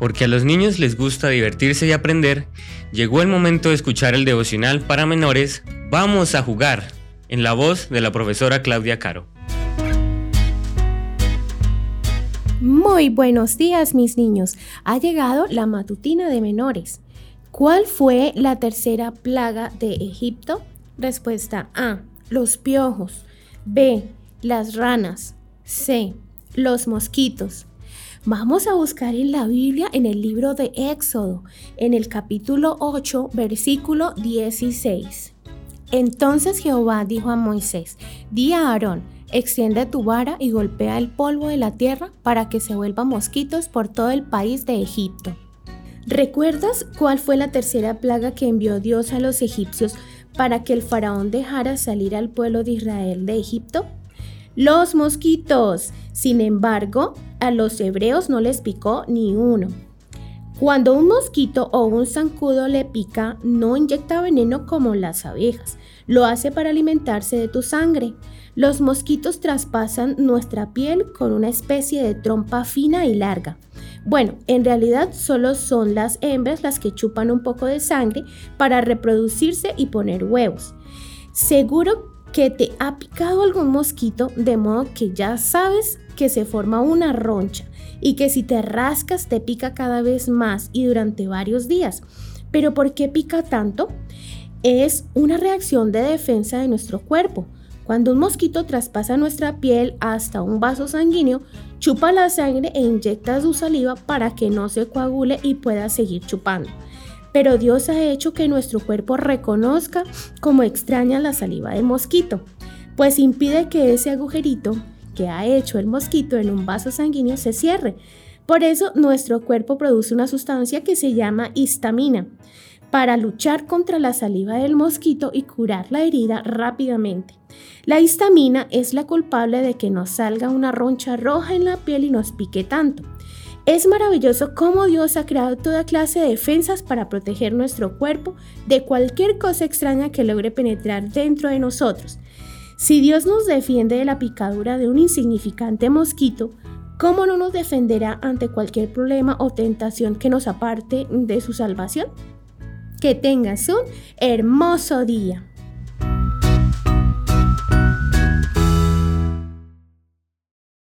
porque a los niños les gusta divertirse y aprender, llegó el momento de escuchar el devocional para menores Vamos a jugar, en la voz de la profesora Claudia Caro. Muy buenos días mis niños, ha llegado la matutina de menores. ¿Cuál fue la tercera plaga de Egipto? Respuesta A, los piojos. B, las ranas. C, los mosquitos. Vamos a buscar en la Biblia en el libro de Éxodo, en el capítulo 8, versículo 16. Entonces Jehová dijo a Moisés, di a Aarón, extiende tu vara y golpea el polvo de la tierra para que se vuelvan mosquitos por todo el país de Egipto. ¿Recuerdas cuál fue la tercera plaga que envió Dios a los egipcios para que el faraón dejara salir al pueblo de Israel de Egipto? Los mosquitos. Sin embargo, a los hebreos no les picó ni uno. Cuando un mosquito o un zancudo le pica, no inyecta veneno como las abejas, lo hace para alimentarse de tu sangre. Los mosquitos traspasan nuestra piel con una especie de trompa fina y larga. Bueno, en realidad solo son las hembras las que chupan un poco de sangre para reproducirse y poner huevos. Seguro que te ha picado algún mosquito de modo que ya sabes que se forma una roncha y que si te rascas te pica cada vez más y durante varios días. Pero ¿por qué pica tanto? Es una reacción de defensa de nuestro cuerpo. Cuando un mosquito traspasa nuestra piel hasta un vaso sanguíneo, chupa la sangre e inyecta su saliva para que no se coagule y pueda seguir chupando pero Dios ha hecho que nuestro cuerpo reconozca como extraña la saliva del mosquito, pues impide que ese agujerito que ha hecho el mosquito en un vaso sanguíneo se cierre. Por eso nuestro cuerpo produce una sustancia que se llama histamina, para luchar contra la saliva del mosquito y curar la herida rápidamente. La histamina es la culpable de que nos salga una roncha roja en la piel y nos pique tanto. Es maravilloso cómo Dios ha creado toda clase de defensas para proteger nuestro cuerpo de cualquier cosa extraña que logre penetrar dentro de nosotros. Si Dios nos defiende de la picadura de un insignificante mosquito, ¿cómo no nos defenderá ante cualquier problema o tentación que nos aparte de su salvación? Que tengas un hermoso día.